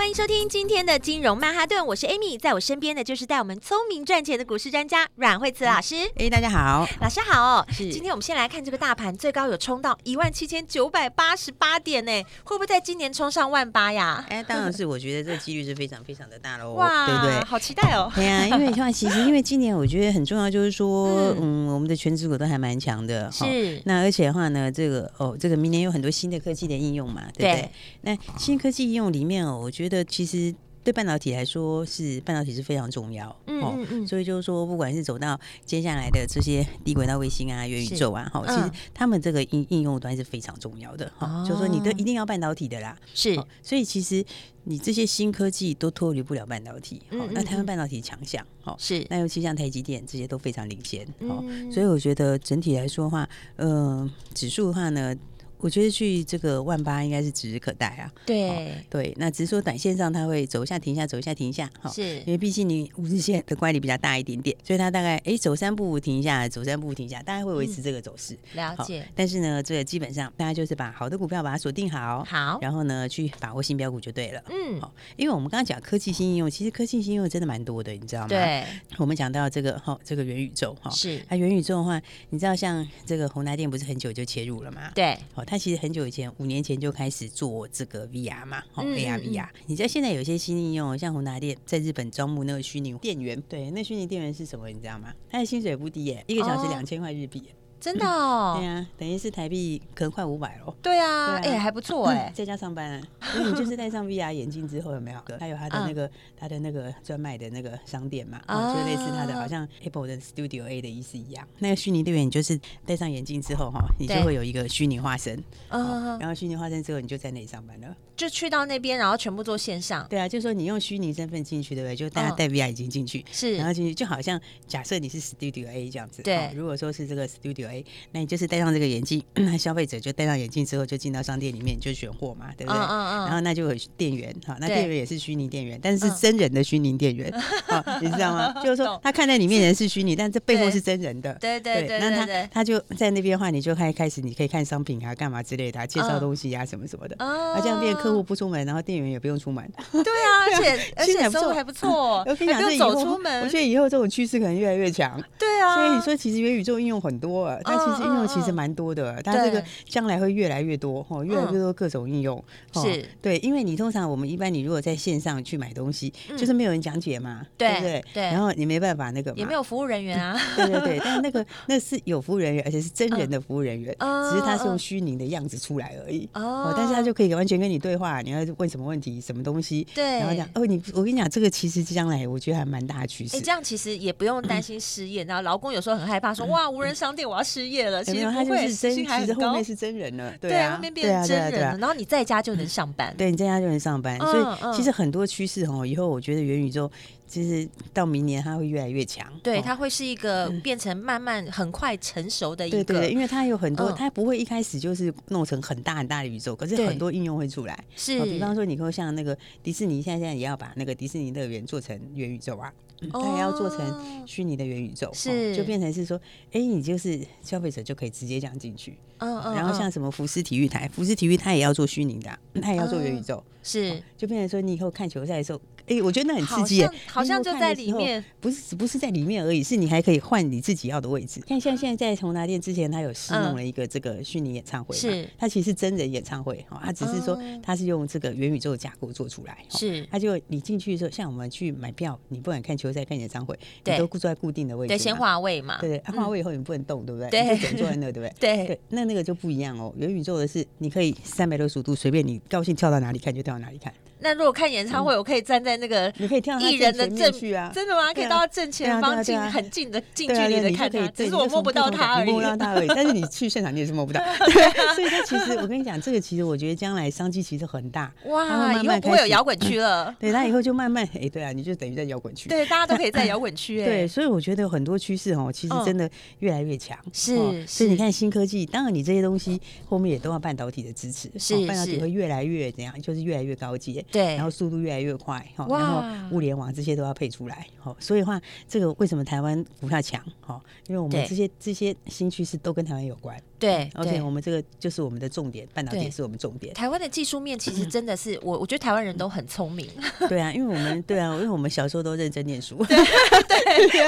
欢迎收听今天的金融曼哈顿，我是 Amy，在我身边的就是带我们聪明赚钱的股市专家阮慧慈老师。哎，大家好，老师好。是，今天我们先来看这个大盘，最高有冲到一万七千九百八十八点呢，会不会在今年冲上万八呀？哎，当然是，我觉得这个几率是非常非常的大喽。哇，对不对？好期待哦。对呀、啊，因为像其实因为今年我觉得很重要，就是说，嗯，嗯，我们的全职股都还蛮强的。是。那而且的话呢，这个哦，这个明年有很多新的科技的应用嘛，对不对？对，那新科技应用里面哦，我觉得其实。对半导体来说，是半导体是非常重要，嗯嗯嗯，所以就是说，不管是走到接下来的这些低轨道卫星啊、元宇宙啊，哈，其实他们这个应应用端是非常重要的，哈，就是说你都一定要半导体的啦，是，所以其实你这些新科技都脱离不了半导体，好，那台湾半导体强项，好，是，那尤其像台积电这些都非常领先，好，所以我觉得整体来说的话，呃，指数的话呢。我觉得去这个万八应该是指日可待啊。对、哦、对，那只是说短线上它会走一下停一下，走一下停一下。哈、哦，是因为毕竟你五日线的乖离比较大一点点，所以它大概哎走三步停一下，走三步停一下，大概会维持这个走势、嗯。了解、哦。但是呢，这个基本上大家就是把好的股票把它锁定好，好，然后呢去把握新标股就对了。嗯，好、哦，因为我们刚刚讲科技新应用，其实科技新应用真的蛮多的，你知道吗？对。我们讲到这个哈、哦，这个元宇宙哈，是。它元宇宙的话，你知道像这个宏达电不是很久就切入了吗？对。哦，它其实很久以前。五年前就开始做这个 VR 嘛，哦，AR VR。你知道现在有些新应用，像宏达电在日本招募那个虚拟电源，对，那虚拟电源是什么？你知道吗？他的薪水不低耶，一个小时两千块日币。真的哦，对啊，等于是台币可能快五百喽。对啊，哎、欸，还不错哎、欸，在家上班啊。所以你就是戴上 VR 眼镜之后，有没有？还有他的那个他的那个专卖的那个商店嘛，啊、就类似他的，好像 Apple 的 Studio A 的意思一样。那个虚拟电源，你就是戴上眼镜之后哈，你就会有一个虚拟化身。嗯，然后虚拟化身之后，你就在那里上班了。就去到那边，然后全部做线上。对啊，就是说你用虚拟身份进去，对不对？就大家戴 VR 眼镜进去，是，然后进去就好像假设你是 Studio A 这样子。对，如果说是这个 Studio A，那你就是。戴上这个眼镜，那消费者就戴上眼镜之后就进到商店里面就选货嘛，对不对？嗯嗯然后那就有店员哈，那店员也是虚拟店员，但是是真人的虚拟店员，你知道吗？就是说他看在你面前是虚拟，但这背后是真人的。对对对，那他他就在那边的话，你就开开始你可以看商品啊，干嘛之类的，介绍东西啊什么什么的。啊，这样变客户不出门，然后店员也不用出门。对啊，而 且而且收入还不错，我跟你讲，走出门，我觉得以后这种趋势可能越来越强。对啊，所以你说其实元宇宙应用很多啊，但其实应用其实蛮多的，它这个将来会越来越多哈，越来越多各种应用。是对，因为你通常我们一般你如果在线上去买东西，就是没有人讲解嘛，对不对？对。然后你没办法那个，也没有服务人员啊。对对对，但是那个 那是有服务人员，而且是真人的服务人员，只是他是用虚拟的样子出来而已。哦。但是他就可以完全跟你对话，你要问什么问题，什么东西。对。然后讲哦，你我跟你讲，这个其实将来我觉得还蛮大的趋势。哎，这样其实也不用担心失业，然后劳工有时候很害怕说哇，无人商店我要失业了。其实不会。真，其实后面是真人了，对啊，后面变成真人了，然后你在家就能上班，对，你在家就能上班，所以其实很多趋势哦，以后我觉得元宇宙其实到明年它会越来越强，对，它会是一个变成慢慢很快成熟的一个，对对，因为它有很多，它不会一开始就是弄成很大很大的宇宙，可是很多应用会出来，是，比方说你说像那个迪士尼，现在现在也要把那个迪士尼乐园做成元宇宙啊。它也要做成虚拟的元宇宙，是。就变成是说，哎、欸，你就是消费者就可以直接这样进去，嗯嗯，然后像什么福斯体育台，福斯体育它也要做虚拟的，它也要做元宇宙，是。就变成说，你以后看球赛的时候。哎、欸，我觉得那很刺激耶，好像就在里面，不是不是在里面而已，是你还可以换你自己要的位置。看像现在在宏达店之前，他有试弄了一个这个虚拟演唱会，是他其实真人演唱会哈，它只是说他是用这个元宇宙的架构做出来，是他就你进去的时候，像我们去买票，你不管看球赛看演唱会，你都坐在固定的位置，对，先划位嘛，对对，划位以后你不能动，对不对？对，就只能坐在那，对不对？对对，那那个就不一样哦，元宇宙的是你可以三百六十五度随便你高兴跳到哪里看就跳到哪里看。那如果看演唱会，我可以站在那个你可以跳艺人的正去啊？真的吗？可以到正前方近很近的近距离的看他，只是我摸不到他而已。摸不到他而已，但是你去现场你也是摸不到。所以他其实我跟你讲，这个其实我觉得将来商机其实很大。哇，以后不会有摇滚区了。对，他以后就慢慢哎，对啊，你就等于在摇滚区。对，大家都可以在摇滚区。对，所以我觉得很多趋势哦，其实真的越来越强。是，所以你看新科技，当然你这些东西后面也都要半导体的支持。是，半导体会越来越怎样？就是越来越高阶。对，然后速度越来越快哈，然后物联网这些都要配出来。好，所以话这个为什么台湾股票强？哈，因为我们这些这些新趋势都跟台湾有关。对，OK，我们这个就是我们的重点，半导体是我们重点。台湾的技术面其实真的是 我，我觉得台湾人都很聪明。对啊，因为我们对啊，因为我们小时候都认真念书，对，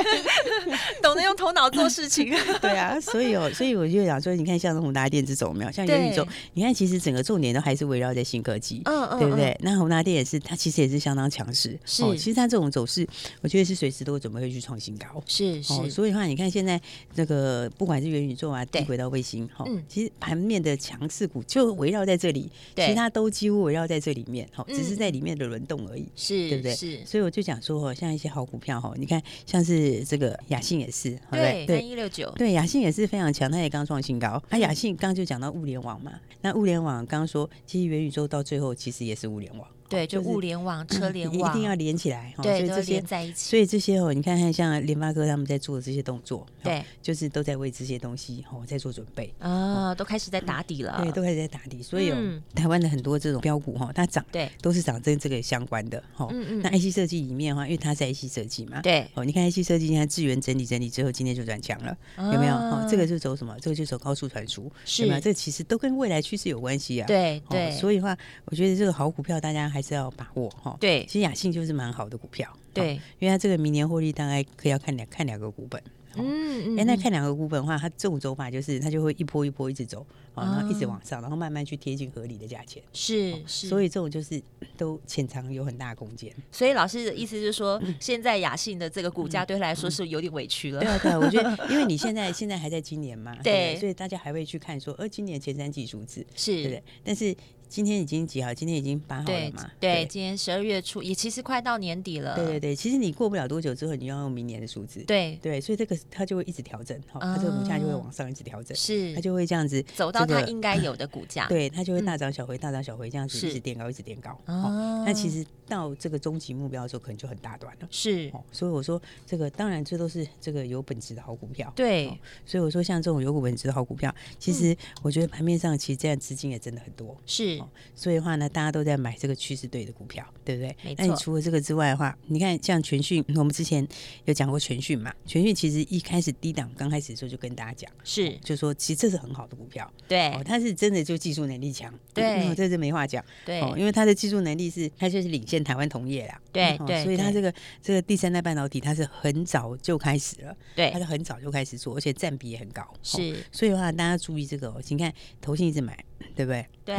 懂得用头脑做事情。对啊，所以哦，所以我就想说，你看像宏达电这种没有，像元宇宙，你看其实整个重点都还是围绕在新科技，嗯嗯，对不对？那宏达电也是，它其实也是相当强势。是，其实它这种走势，我觉得是随时都准备会去创新高。是是，所以的话，你看现在这个不管是元宇宙啊，低轨道卫星，哈，其实。盘面的强势股就围绕在这里，其他都几乎围绕在这里面，哈，只是在里面的轮动而已，是，对不对？是，所以我就讲说，像一些好股票，哈，你看像是这个雅信也是，对，三一六九，对，雅信也是非常强，它也刚创新高。啊，雅信刚就讲到物联网嘛，那物联网刚刚说，其实元宇宙到最后其实也是物联网。对，就物联网、车联网一定要连起来，对，都连在一起。所以这些哦，你看看像联发科他们在做的这些动作，对，就是都在为这些东西哦在做准备啊，都开始在打底了，对，都开始在打底。所以有台湾的很多这种标股哈，它涨，对，都是涨跟这个相关的哈。那 IC 设计里面的话，因为它是 IC 设计嘛，对，哦，你看 IC 设计现在资源整理整理之后，今天就转强了，有没有？哦，这个是走什么？这个就走高速传输，是吗？这其实都跟未来趋势有关系啊。对对，所以的话，我觉得这个好股票大家还是要把握哈。对，其实雅信就是蛮好的股票，对，因为它这个明年获利大概可以要看两看两个股本。嗯，哎，那看两个股本的话，它这种走法就是它就会一波一波一直走，然后一直往上，然后慢慢去贴近合理的价钱。是是，所以这种就是都潜藏有很大的空间。所以老师的意思就是说，现在雅信的这个股价对他来说是有点委屈了。对啊，对啊，我觉得因为你现在 现在还在今年嘛，对，所以大家还会去看说，呃，今年前三季数字是对不对？但是。今天已经几号？今天已经八号了嘛？对，今天十二月初，也其实快到年底了。对对对，其实你过不了多久之后，你要用明年的数字。对对，所以这个它就会一直调整，哈，它这个股价就会往上一直调整，是它就会这样子走到它应该有的股价。对，它就会大涨小回，大涨小回这样子一直垫高，一直垫高。哦，那其实到这个终极目标的时候，可能就很大段了。是，所以我说这个当然这都是这个有本质的好股票。对，所以我说像这种有股本质的好股票，其实我觉得盘面上其实这样资金也真的很多。是，所以的话呢。大家都在买这个趋势对的股票，对不对？没错。那你除了这个之外的话，你看像全讯，我们之前有讲过全讯嘛？全讯其实一开始低档刚开始的时候就跟大家讲，是就说其实这是很好的股票，对，哦，它是真的就技术能力强，对，这是没话讲，对，因为它的技术能力是它就是领先台湾同业啦，对对，所以它这个这个第三代半导体它是很早就开始了，对，它是很早就开始做，而且占比也很高，是，所以的话大家注意这个哦，请看投信一直买，对不对？对。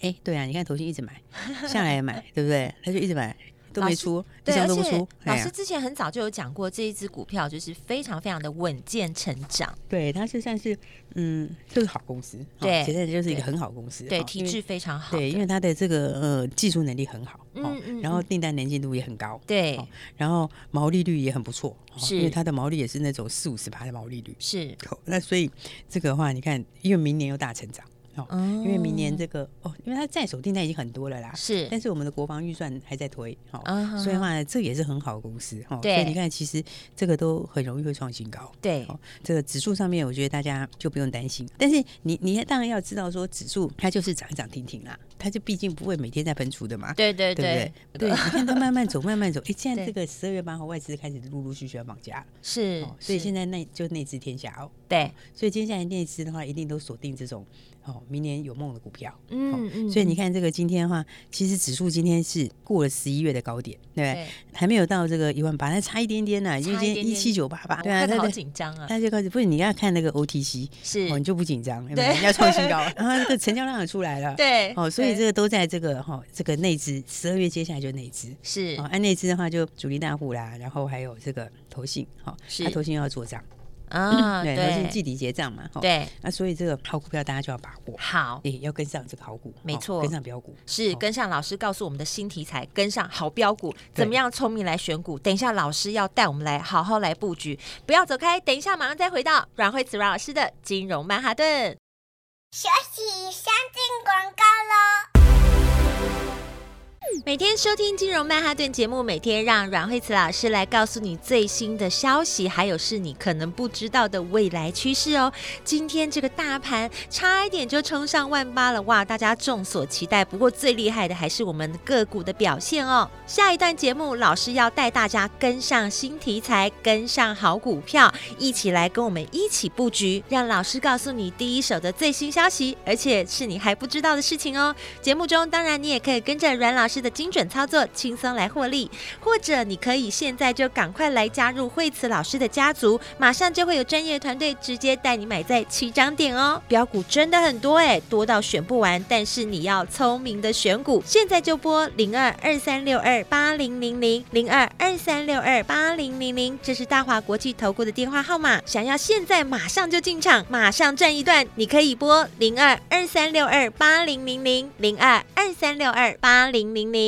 哎，对啊，你看投信一直买，下来也买，对不对？他就一直买，都没出，对，而且老师之前很早就有讲过，这一只股票就是非常非常的稳健成长。对，它是算是嗯，就是好公司，对，其实就是一个很好公司，对，体质非常好，对，因为它的这个呃技术能力很好，嗯嗯，然后订单粘进度也很高，对，然后毛利率也很不错，是，因为它的毛利也是那种四五十趴的毛利率，是，那所以这个的话，你看，因为明年又大成长。哦，因为明年这个哦，因为它在手订单已经很多了啦，是，但是我们的国防预算还在推，好，所以的话这也是很好的公司，哈，所以你看其实这个都很容易会创新高，对，这个指数上面我觉得大家就不用担心，但是你你当然要知道说指数它就是涨涨停停啦，它就毕竟不会每天在喷出的嘛，对对对，对，你看它慢慢走慢慢走，哎，现在这个十二月八号外资开始陆陆续续要放假了，是，所以现在那就内资天下哦，对，所以接下来内资的话一定都锁定这种。哦，明年有梦的股票，嗯嗯，所以你看这个今天的话，其实指数今天是过了十一月的高点，对不对？还没有到这个一万八，它差一点点呢，因为今天一七九八八，对啊，他好紧张啊，他就开始不是你要看那个 OTC，是。哦，你就不紧张，对，要创新高，然后这个成交量也出来了，对，哦，所以这个都在这个哈，这个内资十二月接下来就内资是，哦，按内资的话就主力大户啦，然后还有这个投信，哈，是，他投信要做账。啊，对，都是季底结账嘛，对。那所以这个好股票大家就要把握，好，也要跟上这个好股，没错，跟上标股是跟上老师告诉我们的新题材，跟上好标股，怎么样聪明来选股？等一下老师要带我们来好好来布局，不要走开，等一下马上再回到阮慧慈阮老师的金融曼哈顿。休息，先进广告喽。每天收听金融曼哈顿节目，每天让阮慧慈老师来告诉你最新的消息，还有是你可能不知道的未来趋势哦。今天这个大盘差一点就冲上万八了，哇！大家众所期待。不过最厉害的还是我们个股的表现哦。下一段节目，老师要带大家跟上新题材，跟上好股票，一起来跟我们一起布局，让老师告诉你第一手的最新消息，而且是你还不知道的事情哦。节目中，当然你也可以跟着阮老师的。精准操作，轻松来获利，或者你可以现在就赶快来加入惠慈老师的家族，马上就会有专业团队直接带你买在起涨点哦。标股真的很多哎，多到选不完，但是你要聪明的选股，现在就拨零二二三六二八零零零零二二三六二八零零零，这是大华国际投顾的电话号码。想要现在马上就进场，马上赚一段，你可以拨零二二三六二八零零零零二二三六二八零零零。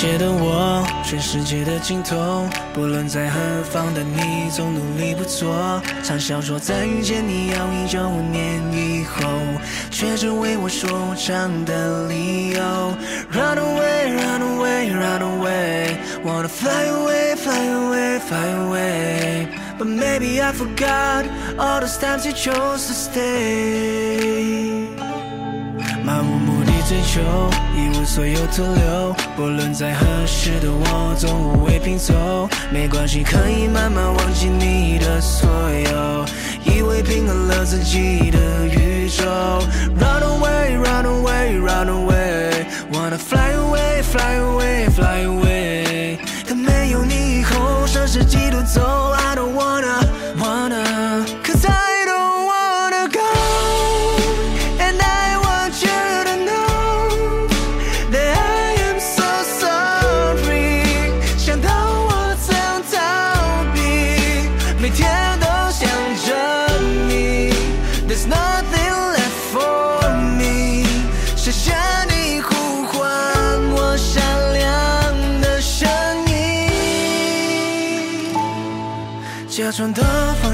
界的我，全世界的尽头，不论在何方的你，总努力不做。常笑说再遇见你要一九年以后，却只为我说唱的理由。Run away, run away, run away, wanna fly away, fly away, fly away, but maybe I forgot all those times you chose to stay. 求，一无所有徒留。不论在何时的我，总无谓拼凑。没关系，可以慢慢忘记你的所有，以为平衡了自己的宇宙。Run away, run away, run away, wanna fly away, fly away, fly away。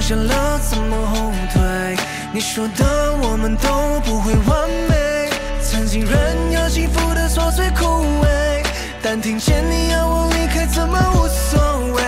的放下了，怎么后退？你说的我们都不会完美，曾经任由幸福的琐碎枯萎，但听见你要我离开，怎么无所谓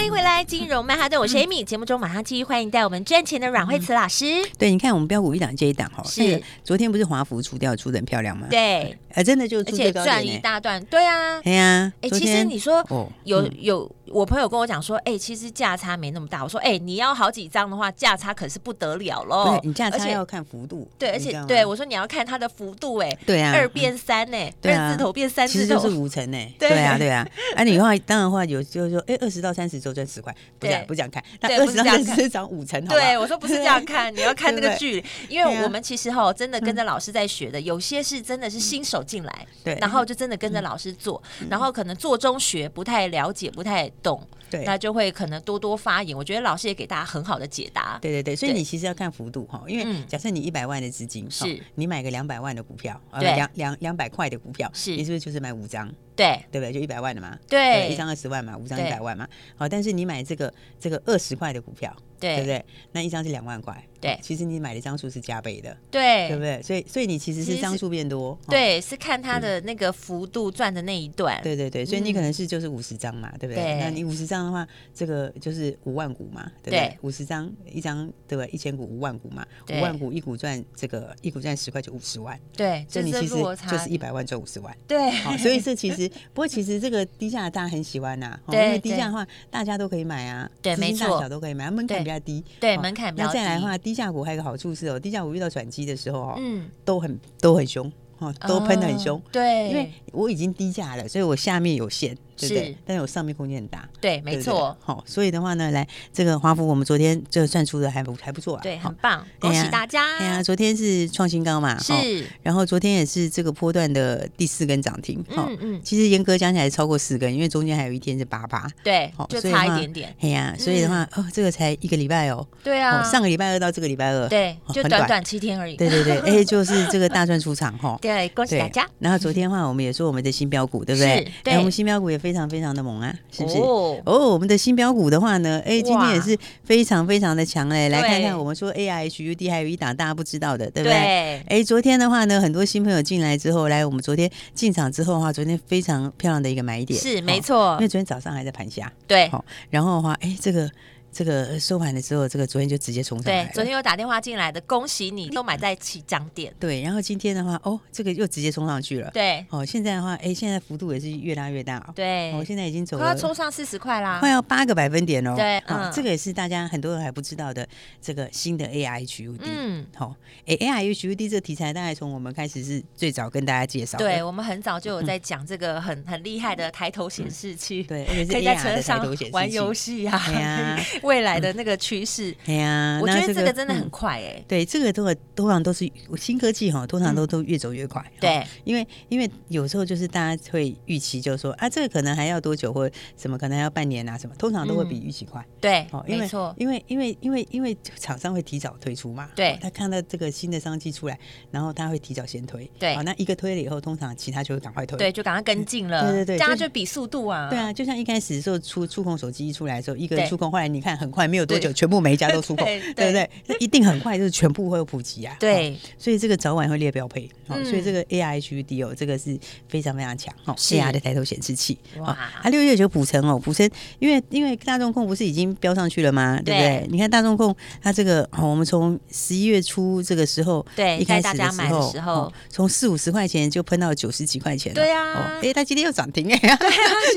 欢迎回来，金融曼哈顿，我是 Amy。节目中马上继续欢迎带我们赚钱的阮慧慈老师。对，你看我们标股一档接一档哈，是昨天不是华孚出掉出的很漂亮吗？对，哎，真的就而且赚一大段，对啊，对呀，哎，其实你说有有。我朋友跟我讲说，哎、欸，其实价差没那么大。我说，哎、欸，你要好几张的话，价差可是不得了喽。对，你价差要看幅度。对，而且对我说你要看它的幅度，哎，对啊，二变三呢，二字头变三字头，其实就是五成 呢。对啊，对啊。啊，你的话当然的话有就是说，哎，二十到三十周赚十块，不是不这样看。那二十到三十涨五成，对，我说不是这样看，你要看那个距离，因为我们其实哈真的跟着老师在学的，有些是真的是新手进来，对，然后就真的跟着老师做，然后可能做中学，不太了解，不太懂。对，那就会可能多多发言。我觉得老师也给大家很好的解答。对对对，所以你其实要看幅度哈，因为假设你一百万的资金，是你买个两百万的股票，对，两两两百块的股票，是，你是不是就是买五张？对，对不对？就一百万的嘛，对，一张二十万嘛，五张一百万嘛。好，但是你买这个这个二十块的股票，对，对不对？那一张是两万块。对，其实你买的张数是加倍的，对，对不对？所以，所以你其实是张数变多，对，是看它的那个幅度赚的那一段，对对对。所以你可能是就是五十张嘛，对不对？那你五十张的话，这个就是五万股嘛，对不对？五十张一张，对不对？一千股五万股嘛，五万股一股赚这个一股赚十块就五十万，对，所以你其实就是一百万赚五十万，对。好，所以这其实 不过其实这个低价大家很喜欢呐，因为低价的话大家都可以买啊，对，没错，大小都可以买，门槛比较低，对，门槛比较低。那再来的话，低价股还有一个好处是哦，低价股遇到转机的时候哦，嗯，都很都很凶哦，都喷得很凶，对，因为我已经低价了，所以我下面有限。是，但是我上面空间很大。对，没错。好，所以的话呢，来这个华孚，我们昨天这个算出的还不还不错啊。对，很棒，恭喜大家。哎呀，昨天是创新高嘛。是。然后昨天也是这个波段的第四根涨停。嗯嗯。其实严格讲起来超过四根，因为中间还有一天是八八。对。就差一点点。哎呀，所以的话，哦，这个才一个礼拜哦。对啊。上个礼拜二到这个礼拜二。对。就短短七天而已。对对对，哎，就是这个大赚出场哈。对，恭喜大家。然后昨天的话，我们也说我们的新标股，对不对？对。我们新标股也非常非常的猛啊。是不是？哦，我们的新标股的话呢，哎，今天也是非常非常的强嘞。来看看我们说 A I H U D 还有一档大家不知道的，对不对？哎，昨天的话呢，很多新朋友进来之后，来我们昨天进场之后的话，昨天非常漂亮的一个买点，是没错。因为昨天早上还在盘下，对，好，然后的话，哎，这个。这个收盘的时候，这个昨天就直接冲上来。对，昨天有打电话进来的，恭喜你都买在起涨点。对，然后今天的话，哦，这个又直接冲上去了。对，哦，现在的话，哎，现在幅度也是越拉越大。对，哦，现在已经走了，快要冲上四十块啦，快要八个百分点哦。对，嗯，这个也是大家很多人还不知道的这个新的 AI HUD。嗯，好，哎，AI HUD 这个题材大概从我们开始是最早跟大家介绍。对，我们很早就有在讲这个很很厉害的抬头显示器。对，而且是 AR 的抬头显示器。玩游戏啊，未来的那个。趋势，哎呀，我觉得这个真的很快哎。对，这个都通常都是新科技哈，通常都都越走越快。对，因为因为有时候就是大家会预期，就是说啊，这个可能还要多久，或什么可能还要半年啊，什么通常都会比预期快。对，哦，没错，因为因为因为因为厂商会提早推出嘛。对，他看到这个新的商机出来，然后他会提早先推。对，好那一个推了以后，通常其他就会赶快推。对，就赶快跟进了。对对对，大家就比速度啊。对啊，就像一开始的时候出触控手机一出来的时候，一个触控，后来你看很快，没有多久。全部每一家都出口，对不对？那一定很快，就是全部会有普及啊。对，所以这个早晚会列标配。好，所以这个 AI HUD 哦，这个是非常非常强。哦，AR 的抬头显示器。哇，啊，六月九补成哦，补成，因为因为大众控不是已经标上去了吗？对不对？你看大众控，它这个我们从十一月初这个时候，对，一开始的时候，从四五十块钱就喷到九十几块钱。对啊，哎，它今天又涨停哎。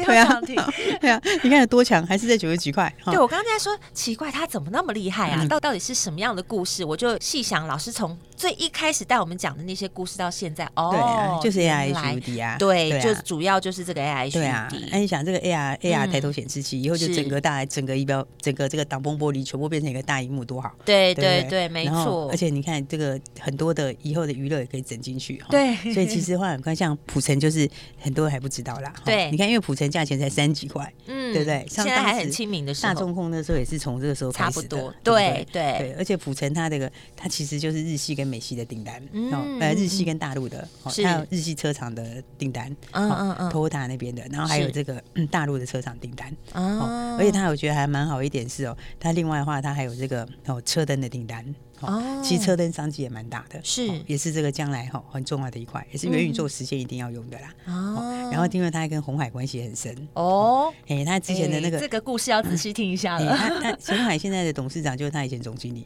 对啊，涨停。对啊，你看有多强，还是在九十几块。对，我刚才说奇怪，他怎么那么厉害啊？到到底是什么样的故事？我就细想，老师从最一开始带我们讲的那些故事到现在，哦，就是 AI HUD 啊，对，就主要就是这个 AI HUD。啊，那你想这个 AR AR 抬头显示器以后就整个大整个仪表整个这个挡风玻璃全部变成一个大荧幕，多好！对对对，没错。而且你看这个很多的以后的娱乐也可以整进去，对。所以其实话很快，像普城就是很多人还不知道啦。对，你看因为普城价钱才三几块，嗯，对不对？现在还很亲民的时候，大众控那时候也是从这个时候。差不多，对对对，而且普成它这个，它其实就是日系跟美系的订单，哦，呃，日系跟大陆的，还有日系车厂的订单，嗯嗯嗯，Toyota 那边的，然后还有这个大陆的车厂订单，哦，而且它我觉得还蛮好一点是哦，它另外的话它还有这个哦车灯的订单。哦，其实车灯商机也蛮大的，是，也是这个将来哈很重要的一块，也是元宇宙实现一定要用的啦。哦，然后因为他还跟红海关系很深哦，哎，他之前的那个这个故事要仔细听一下了。他他红海现在的董事长就是他以前总经理。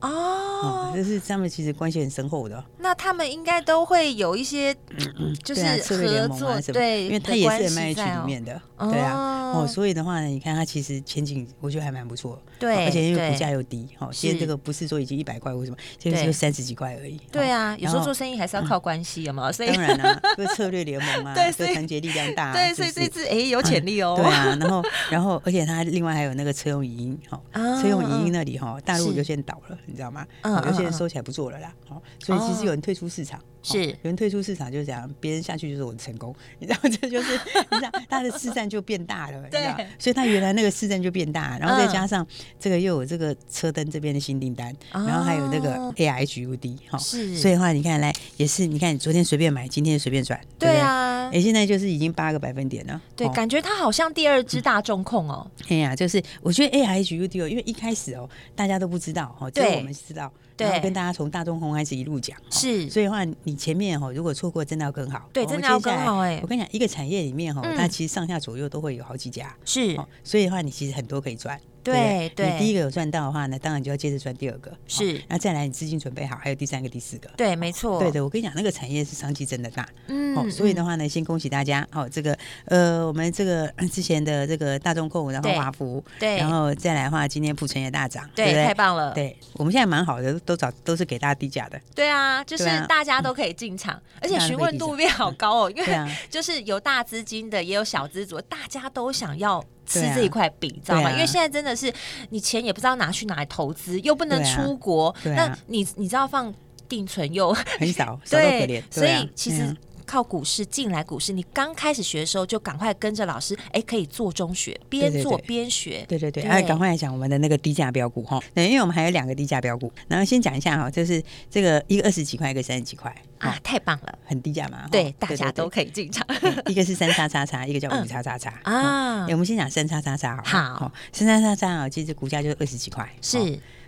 哦，就是他们其实关系很深厚的。那他们应该都会有一些，就是合作，对，因为他也是 MH 里面的，对啊，哦，所以的话呢，你看他其实前景我觉得还蛮不错，对，而且因为股价又低，哈，现在这个不是说已经一百块或什么，现在就三十几块而已。对啊，有时候做生意还是要靠关系，有没有？所以当然了，这个策略联盟啊，对，团结力量大，对，所以这次哎有潜力哦。对啊，然后然后而且他另外还有那个车用影音，哈，车用影音那里哈，大陆就先倒了。你知道吗？嗯，有些人收起来不做了啦。好，所以其实有人退出市场，是。有人退出市场，就是这样，别人下去就是我的成功。你知道，这就是你知道，他的市占就变大了，对，所以他原来那个市占就变大，然后再加上这个又有这个车灯这边的新订单，然后还有那个 AI HUD，哈，是，所以的话你看来也是，你看你昨天随便买，今天随便转，对啊，哎，现在就是已经八个百分点了，对，感觉它好像第二支大众控哦。哎呀，就是我觉得 AI HUD 哦，因为一开始哦，大家都不知道哦，只有我们知道。然后跟大家从大众红开始一路讲，是，所以的话你前面哈如果错过，真的要更好，对，真的要更好哎。我跟你讲，一个产业里面哈，它其实上下左右都会有好几家，是，所以的话你其实很多可以赚。对对，你第一个有赚到的话呢，当然就要接着赚第二个，是，那再来你资金准备好，还有第三个、第四个，对，没错，对的，我跟你讲，那个产业是商机真的大，嗯，所以的话呢，先恭喜大家，哦，这个呃，我们这个之前的这个大众控，然后华孚，对，然后再来的话，今天普成也大涨，对，太棒了，对，我们现在蛮好的，都找都是给大家低价的，对啊，就是大家都可以进场，而且询问度变好高哦，因为就是有大资金的，也有小资族，大家都想要。吃这一块饼，知道吗？因为现在真的是你钱也不知道拿去哪里投资，又不能出国，那你你知道放定存又很少，对，所以其实靠股市进来股市，你刚开始学的时候就赶快跟着老师，哎，可以做中学，边做边学，对对对，哎，赶快来讲我们的那个低价标股哈，对，因为我们还有两个低价标股，然后先讲一下哈，就是这个一个二十几块，一个三十几块。啊，太棒了，很低价嘛，对，大家都可以进场。一个是三叉叉叉，一个叫五叉叉叉。啊。我们先讲三叉叉叉好，好，三叉叉叉啊，其实股价就二十几块，是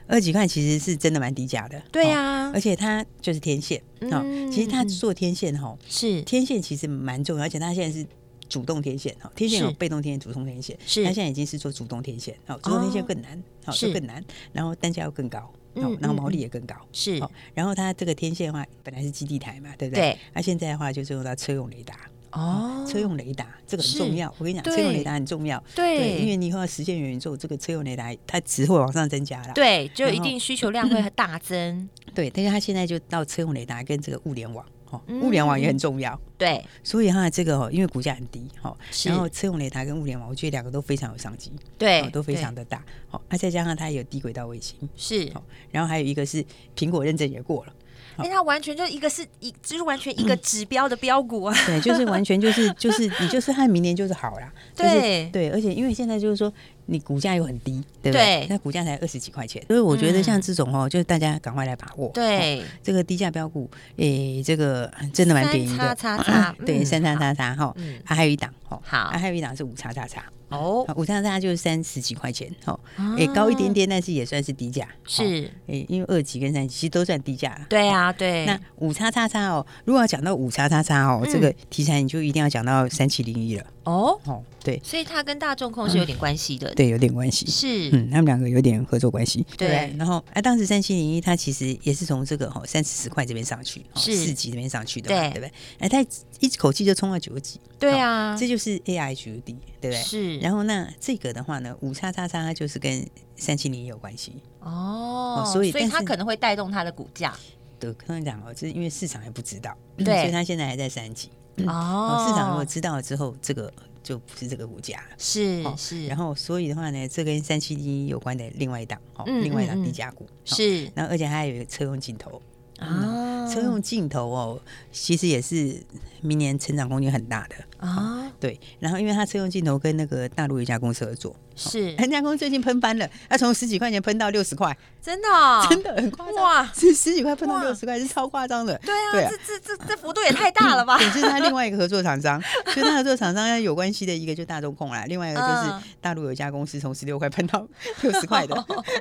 二十几块，其实是真的蛮低价的。对呀，而且它就是天线啊，其实它做天线哈，是天线其实蛮重要，而且它现在是主动天线哈，天线有被动天线、主动天线，是它现在已经是做主动天线，好，主动天线更难，好，就更难，然后单价又更高。哦，然后毛利也更高，是。然后它这个天线的话，本来是基地台嘛，对不对？对。那现在的话，就是用到车用雷达。哦。车用雷达这个很重要，我跟你讲，车用雷达很重要。对。因为你以后要实现元宇宙，这个车用雷达它只会往上增加了。对，就一定需求量会 大增。对，但是它现在就到车用雷达跟这个物联网。物联网也很重要，对，所以它这个哦，因为股价很低，哈，然后车用雷达跟物联网，我觉得两个都非常有商机，对，都非常的大，好，那再加上它有低轨道卫星，是，然后还有一个是苹果认证也过了。因为它完全就一个是一，就是完全一个指标的标股啊。对，就是完全就是就是你就是看明年就是好啦。对对，而且因为现在就是说你股价又很低，对不对？那股价才二十几块钱，所以我觉得像这种哦，就是大家赶快来把握。对，这个低价标股，诶，这个真的蛮便宜的。叉叉叉，对，三叉叉叉哈，它还有一档哈，好，还有一档是五叉叉叉。哦，五叉叉就是三十几块钱，哦，也高一点点，但是也算是低价。是，哎，因为二级跟三级其实都算低价。对啊，对。那五叉叉叉哦，如果要讲到五叉叉叉哦，这个题材你就一定要讲到三七零一了。哦，哦，对。所以它跟大众控是有点关系的。对，有点关系。是，嗯，他们两个有点合作关系。对。然后，哎，当时三七零一它其实也是从这个哦三十块这边上去，是四级这边上去的，对对不对？哎，它一口气就冲到九级。对啊，这就是 AI HUD，对不对？是。然后那这个的话呢，五叉叉叉它就是跟三七零一有关系哦，所以所以它可能会带动它的股价。对，可能讲哦，就是因为市场还不知道，对，所以它现在还在三级哦。市场如果知道了之后，这个就不是这个股价了，是是。然后所以的话呢，这跟三七零一有关的另外一档哦，另外一档低价股是。然后而且它还有一个车用镜头啊，车用镜头哦，其实也是明年成长空间很大的啊。对，然后因为它车用镜头跟那个大陆一家公司合作，是，人家公司最近喷翻了，它从十几块钱喷到六十块，真的、哦，真的很夸张。哇！是十几块碰到六十块，是超夸张的。对啊，对啊。这这这这幅度也太大了吧？也、嗯、是他另外一个合作厂商，跟他合作厂商有关系的一个就大众控啦，另外一个就是大陆有一家公司从十六块喷到 六十块的，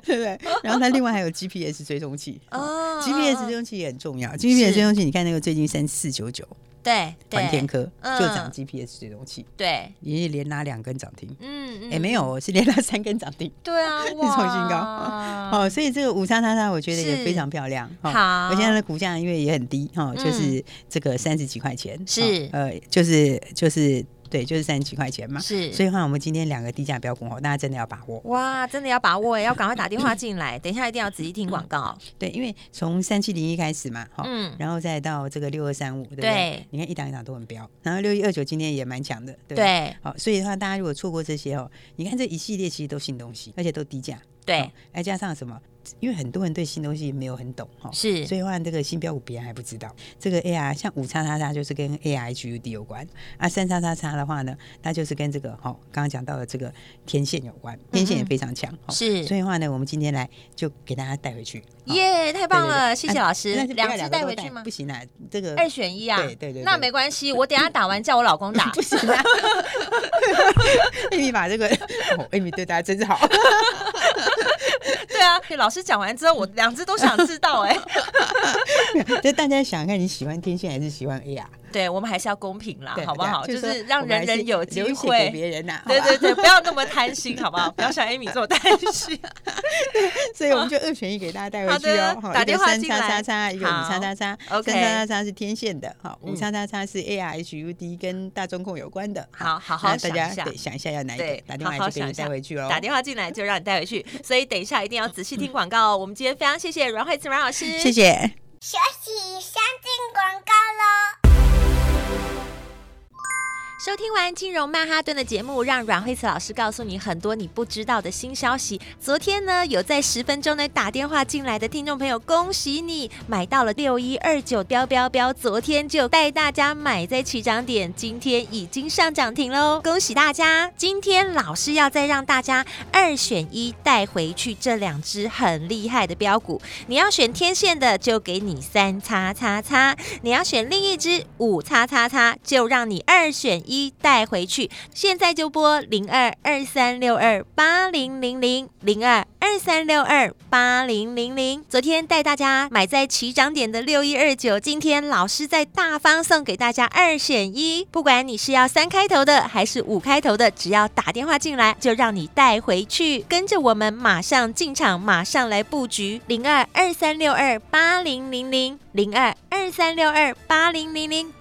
对不对？然后他另外还有 GPS 追踪器。哦，GPS 追踪器也很重要，GPS 追踪器你看那个最近三四九九。对，环天科就涨 GPS 追踪器，对，也连拿两根涨停，嗯，哎，没有，是连拿三根涨停，对啊，是创新高，哦，所以这个五三三三，我觉得也非常漂亮，好，我现在的股价因为也很低，哈，就是这个三十几块钱，是，呃，就是就是。对，就是三十七块钱嘛。是，所以的话，我们今天两个低价标股，大家真的要把握。哇，真的要把握，要赶快打电话进来。等一下一定要仔细听广告。对，因为从三七零一开始嘛，哈，嗯，然后再到这个六二三五，对不对？你看一档一档都很飙，然后六一二九今天也蛮强的，对？好，所以的话，大家如果错过这些哦，你看这一系列其实都新东西，而且都低价。对，再加上什么？因为很多人对新东西没有很懂哈，是，所以话这个新标股别人还不知道。这个 AR 像五叉叉叉就是跟 AR HUD 有关啊，三叉叉叉的话呢，那就是跟这个哈刚刚讲到的这个天线有关，天线也非常强，是。所以话呢，我们今天来就给大家带回去，耶，太棒了，谢谢老师，两只带回去吗？不行啊，这个二选一啊，对对对，那没关系，我等下打完叫我老公打，不行啊。艾米把这个，艾米对大家真是好。对啊，老师讲完之后，我 两只都想知道哎。就大家想看你喜欢天线还是喜欢 AR？对，我们还是要公平啦，好不好？就是让人人有机会给别人呐。对对对，不要那么贪心，好不好？不要像 Amy 这么贪心。所以我们就二选一给大家带回去哦。打电话进来。三叉叉叉，一个五叉叉叉。OK。三叉叉叉是天线的，好，五叉叉叉是 AR HUD 跟大中控有关的。好好好，大家对想一下要哪一个？打电话就给你带回去哦。打电话进来就让你带回去，所以等一下一定要仔细听广告哦。我们今天非常谢谢阮慧慈阮老师，谢谢。学习，先进广告喽。收听完金融曼哈顿的节目，让阮慧慈老师告诉你很多你不知道的新消息。昨天呢，有在十分钟内打电话进来的听众朋友，恭喜你买到了六一二九标标标，昨天就带大家买在起涨点，今天已经上涨停喽，恭喜大家！今天老师要再让大家二选一带回去这两只很厉害的标股，你要选天线的就给你三叉叉叉，你要选另一只五叉叉叉，就让你二选一。一带回去，现在就拨零二二三六二八零零零零二二三六二八零零零。昨天带大家买在起涨点的六一二九，今天老师在大方送给大家二选一，不管你是要三开头的还是五开头的，只要打电话进来，就让你带回去，跟着我们马上进场，马上来布局零二二三六二八零零零零二二三六二八零零零。